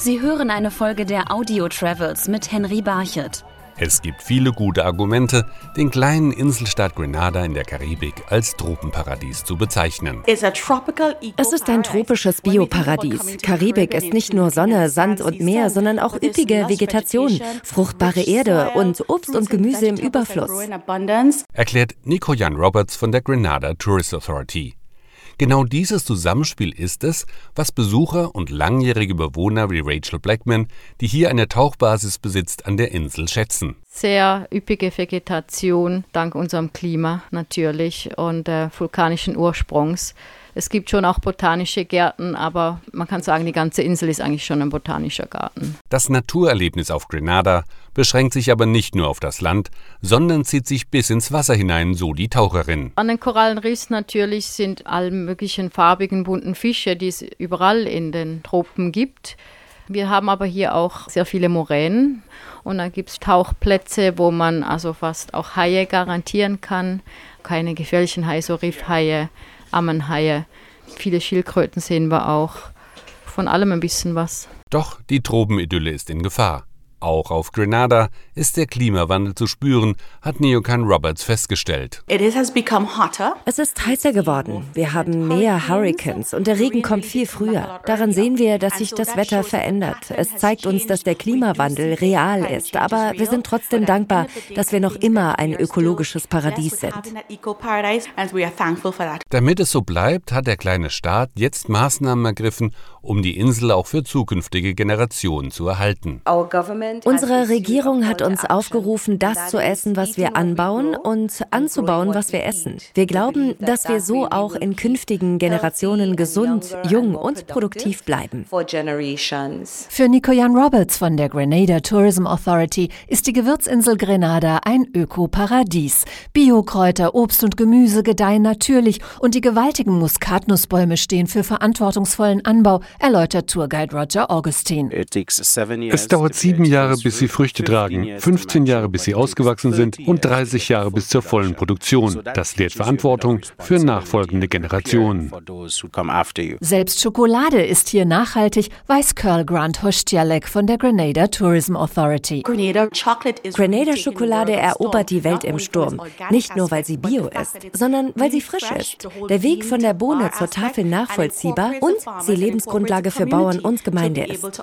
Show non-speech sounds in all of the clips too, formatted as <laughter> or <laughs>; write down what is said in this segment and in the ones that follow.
Sie hören eine Folge der Audio Travels mit Henry Barchet. Es gibt viele gute Argumente, den kleinen Inselstaat Grenada in der Karibik als Tropenparadies zu bezeichnen. Es ist ein tropisches Bioparadies. Karibik ist nicht nur Sonne, Sand und Meer, sondern auch üppige Vegetation, fruchtbare Erde und Obst und Gemüse im Überfluss. Erklärt Nico Jan Roberts von der Grenada Tourist Authority. Genau dieses Zusammenspiel ist es, was Besucher und langjährige Bewohner wie Rachel Blackman, die hier eine Tauchbasis besitzt, an der Insel schätzen. Sehr üppige Vegetation, dank unserem Klima natürlich und äh, vulkanischen Ursprungs. Es gibt schon auch botanische Gärten, aber man kann sagen, die ganze Insel ist eigentlich schon ein botanischer Garten. Das Naturerlebnis auf Grenada beschränkt sich aber nicht nur auf das Land, sondern zieht sich bis ins Wasser hinein, so die Taucherin. An den Korallenrissen natürlich sind alle möglichen farbigen, bunten Fische, die es überall in den Tropen gibt. Wir haben aber hier auch sehr viele Moränen und da gibt es Tauchplätze, wo man also fast auch Haie garantieren kann. Keine gefährlichen Haie, so Riffhaie. Ammenhaie, viele Schildkröten sehen wir auch. Von allem ein bisschen was. Doch die Tropenidylle ist in Gefahr. Auch auf Grenada ist der Klimawandel zu spüren, hat Neokan Roberts festgestellt. Es ist heißer geworden. Wir haben mehr Hurricanes und der Regen kommt viel früher. Daran sehen wir, dass sich das Wetter verändert. Es zeigt uns, dass der Klimawandel real ist. Aber wir sind trotzdem dankbar, dass wir noch immer ein ökologisches Paradies sind. Damit es so bleibt, hat der kleine Staat jetzt Maßnahmen ergriffen, um die Insel auch für zukünftige Generationen zu erhalten. Unsere Regierung hat uns aufgerufen, das zu essen, was wir anbauen und anzubauen, was wir essen. Wir glauben, dass wir so auch in künftigen Generationen gesund, jung und produktiv bleiben. Für Nicoyan Roberts von der Grenada Tourism Authority ist die Gewürzinsel Grenada ein Ökoparadies. Biokräuter, Obst und Gemüse gedeihen natürlich und die gewaltigen Muskatnussbäume stehen für verantwortungsvollen Anbau, erläutert Tourguide Roger Augustin. Es dauert sieben Jahre Jahre, bis sie Früchte tragen, 15 Jahre, bis sie ausgewachsen sind und 30 Jahre bis zur vollen Produktion. Das lehrt Verantwortung für nachfolgende Generationen. Selbst Schokolade ist hier nachhaltig, weiß Curl Grant Hostialek von der Grenada Tourism Authority. Grenada Schokolade erobert die Welt im Sturm. Nicht nur, weil sie bio ist, sondern weil sie frisch ist. Der Weg von der Bohne zur Tafel nachvollziehbar und sie Lebensgrundlage für Bauern und Gemeinde ist.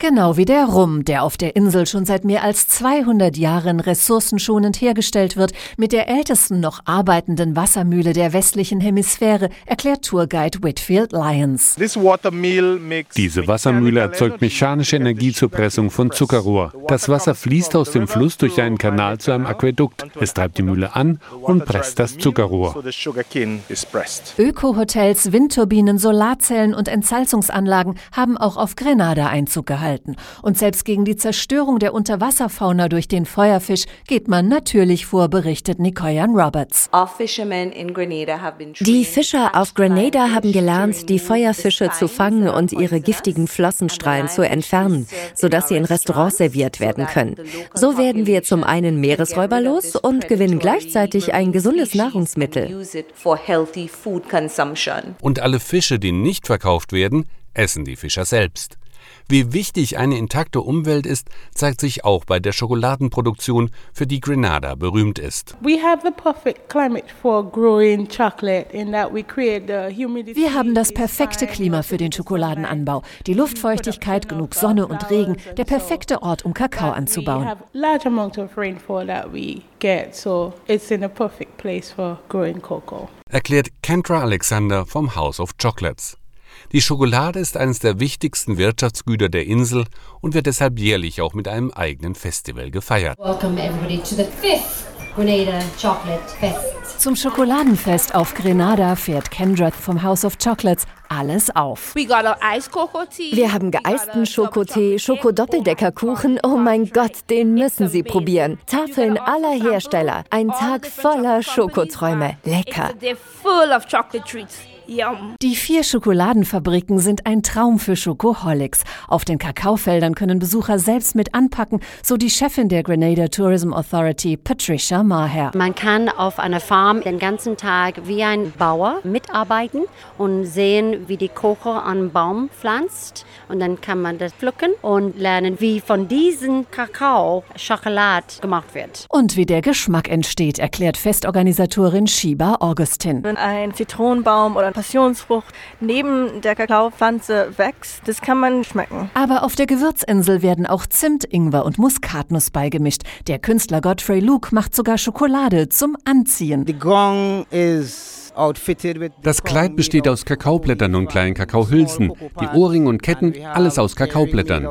Genau wie der Rum, der auf der Insel schon seit mehr als 200 Jahren ressourcenschonend hergestellt wird, mit der ältesten noch arbeitenden Wassermühle der westlichen Hemisphäre, erklärt Tourguide Whitfield Lyons. Diese Wassermühle erzeugt mechanische Energie zur Pressung von Zuckerrohr. Das Wasser fließt aus dem Fluss durch einen Kanal zu einem Aquädukt. Es treibt die Mühle an und presst das Zuckerrohr. Öko-Hotels, Windturbinen, Solarzellen und Entsalzungsanlagen haben auch auf Grenada Einzug gehalten. Und selbst gegen die Zerstörung der Unterwasserfauna durch den Feuerfisch geht man natürlich vor, berichtet Nicoyan Roberts. Die Fischer auf Grenada haben gelernt, die Feuerfische zu fangen und ihre giftigen Flossenstrahlen zu entfernen, sodass sie in Restaurants serviert werden können. So werden wir zum einen Meeresräuber los und gewinnen gleichzeitig ein gesundes Nahrungsmittel. Und alle Fische, die nicht verkauft werden, essen die Fischer selbst. Wie wichtig eine intakte Umwelt ist, zeigt sich auch bei der Schokoladenproduktion, für die Grenada berühmt ist. Wir haben das perfekte Klima für den Schokoladenanbau. Die Luftfeuchtigkeit, genug Sonne und Regen, der perfekte Ort, um Kakao anzubauen. Erklärt Kendra Alexander vom House of Chocolates. Die Schokolade ist eines der wichtigsten Wirtschaftsgüter der Insel und wird deshalb jährlich auch mit einem eigenen Festival gefeiert. Zum Schokoladenfest auf Grenada fährt Kendra vom House of Chocolates alles auf. Wir haben geeisten Schokotee, Schokodoppeldecker-Kuchen. Oh mein Gott, den müssen Sie probieren. Tafeln aller Hersteller. Ein Tag voller Schokoträume. Lecker. Die vier Schokoladenfabriken sind ein Traum für Schokoholics. Auf den Kakaofeldern können Besucher selbst mit anpacken, so die Chefin der Grenada Tourism Authority, Patricia Maher. Man kann auf einer Farm den ganzen Tag wie ein Bauer mitarbeiten und sehen, wie die Kocher einen Baum pflanzt. Und dann kann man das pflücken und lernen, wie von diesem Kakao Schokolade gemacht wird. Und wie der Geschmack entsteht, erklärt Festorganisatorin Shiba Augustin. Wenn ein Zitronenbaum oder eine Passionsfrucht neben der Kakaopflanze wächst, das kann man schmecken. Aber auf der Gewürzinsel werden auch Zimt, Ingwer und Muskatnuss beigemischt. Der Künstler Godfrey Luke macht sogar Schokolade zum Anziehen. The gong is das Kleid besteht aus Kakaoblättern und kleinen Kakaohülsen. Die Ohrringe und Ketten, alles aus Kakaoblättern.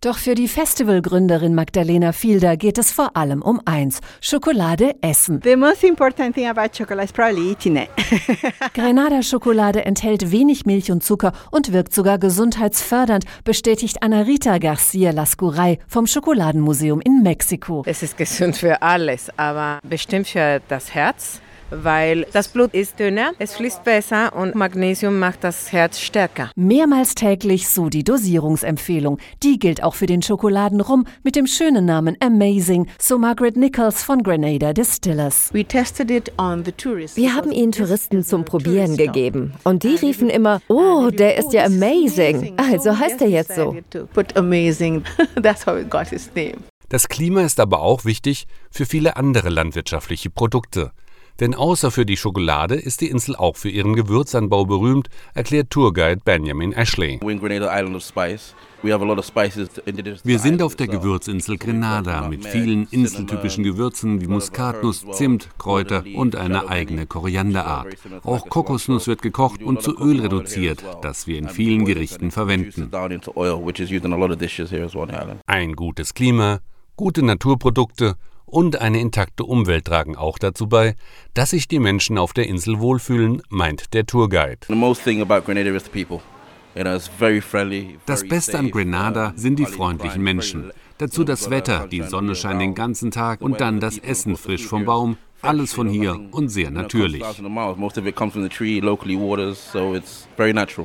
Doch für die Festivalgründerin Magdalena Fielder geht es vor allem um eins: Schokolade essen. The most important thing about chocolate is probably eating it. <laughs> Grenada-Schokolade enthält wenig Milch und Zucker und wirkt sogar gesundheitsfördernd, bestätigt Anna-Rita Garcia Lascuray vom Schokoladenmuseum in Mexiko. Es ist gesund für alles, aber bestimmt für das Herz weil das Blut ist dünner, es fließt besser und Magnesium macht das Herz stärker. Mehrmals täglich so die Dosierungsempfehlung. Die gilt auch für den Schokoladenrum mit dem schönen Namen Amazing, so Margaret Nichols von Grenada Distillers. Wir haben ihn Touristen zum Probieren gegeben und die riefen immer, oh, der ist ja amazing. Also heißt er jetzt so. <laughs> Das Klima ist aber auch wichtig für viele andere landwirtschaftliche Produkte. Denn außer für die Schokolade ist die Insel auch für ihren Gewürzanbau berühmt, erklärt Tourguide Benjamin Ashley. Wir sind auf der Gewürzinsel Grenada mit vielen inseltypischen Gewürzen wie Muskatnuss, Zimt, Kräuter und eine eigene Korianderart. Auch Kokosnuss wird gekocht und zu Öl reduziert, das wir in vielen Gerichten verwenden. Ein gutes Klima, gute Naturprodukte und eine intakte Umwelt tragen auch dazu bei, dass sich die Menschen auf der Insel wohlfühlen, meint der Tourguide. Das Beste an Grenada sind die freundlichen Menschen. Dazu das Wetter, die Sonne scheint den ganzen Tag und dann das Essen frisch vom Baum. Alles von hier und sehr natürlich.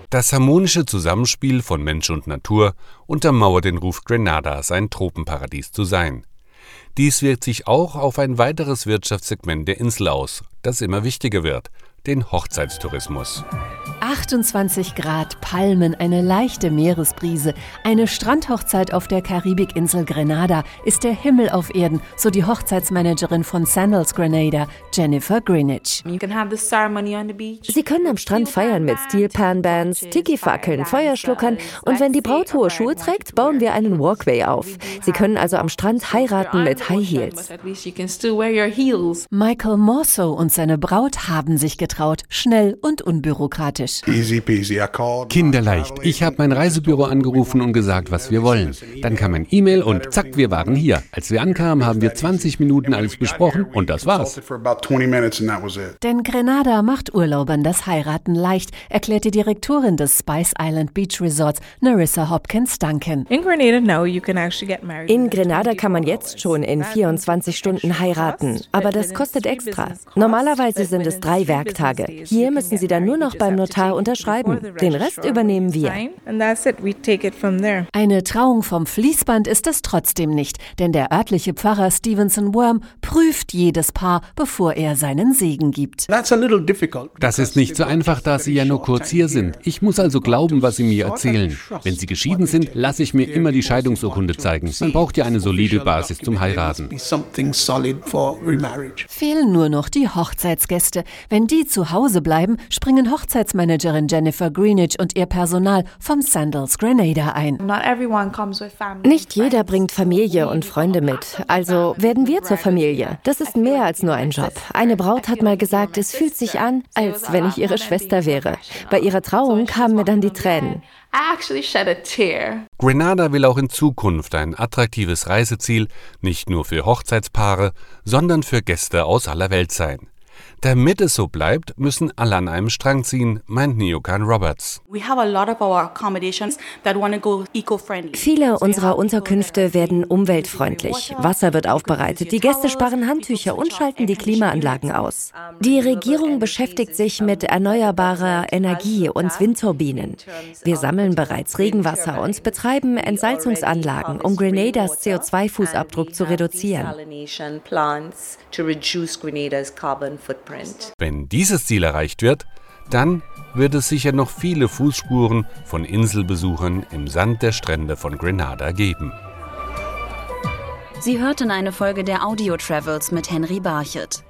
Das harmonische Zusammenspiel von Mensch und Natur untermauert den Ruf Grenadas, ein Tropenparadies zu sein. Dies wirkt sich auch auf ein weiteres Wirtschaftssegment der Insel aus, das immer wichtiger wird, den Hochzeitstourismus. 28 Grad, Palmen, eine leichte Meeresbrise. Eine Strandhochzeit auf der Karibikinsel Grenada ist der Himmel auf Erden, so die Hochzeitsmanagerin von Sandals Grenada, Jennifer Greenwich. Sie können am Strand feiern mit Steel Pan Bands, Tiki-Fackeln, Feuerschluckern und wenn die Braut hohe Schuhe trägt, bauen wir einen Walkway auf. Sie können also am Strand heiraten mit High Heels. Michael Morso und seine Braut haben sich getraut, schnell und unbürokratisch. Kinderleicht. Ich habe mein Reisebüro angerufen und gesagt, was wir wollen. Dann kam ein E-Mail und zack, wir waren hier. Als wir ankamen, haben wir 20 Minuten alles besprochen und das war's. Denn Grenada macht Urlaubern das Heiraten leicht, erklärt die Direktorin des Spice Island Beach Resorts, Narissa Hopkins Duncan. In Grenada kann man jetzt schon in 24 Stunden heiraten, aber das kostet extra. Normalerweise sind es drei Werktage. Hier müssen Sie dann nur noch beim Notar Notar unterschreiben. Den Rest übernehmen wir. Eine Trauung vom Fließband ist es trotzdem nicht, denn der örtliche Pfarrer Stevenson Worm prüft jedes Paar, bevor er seinen Segen gibt. Das ist nicht so einfach, da Sie ja nur kurz hier sind. Ich muss also glauben, was Sie mir erzählen. Wenn Sie geschieden sind, lasse ich mir immer die Scheidungsurkunde zeigen. Man braucht ja eine solide Basis zum Heiraten. Fehlen nur noch die Hochzeitsgäste. Wenn die zu Hause bleiben, springen Hochzeitsmänner Managerin Jennifer Greenwich und ihr Personal vom Sandals Grenada ein. Nicht jeder bringt Familie und Freunde mit. Also werden wir zur Familie. Das ist mehr als nur ein Job. Eine Braut hat mal gesagt, es fühlt sich an, als wenn ich ihre Schwester wäre. Bei ihrer Trauung kamen mir dann die Tränen. Grenada will auch in Zukunft ein attraktives Reiseziel nicht nur für Hochzeitspaare, sondern für Gäste aus aller Welt sein. Damit es so bleibt, müssen alle an einem Strang ziehen, meint Neokan Roberts. Viele unserer Unterkünfte werden umweltfreundlich. Wasser wird aufbereitet, die Gäste sparen Handtücher und schalten die Klimaanlagen aus. Die Regierung beschäftigt sich mit erneuerbarer Energie und Windturbinen. Wir sammeln bereits Regenwasser und betreiben Entsalzungsanlagen, um Grenadas CO2-Fußabdruck zu reduzieren. Wenn dieses Ziel erreicht wird, dann wird es sicher noch viele Fußspuren von Inselbesuchern im Sand der Strände von Grenada geben. Sie hörten eine Folge der Audio Travels mit Henry Barchet.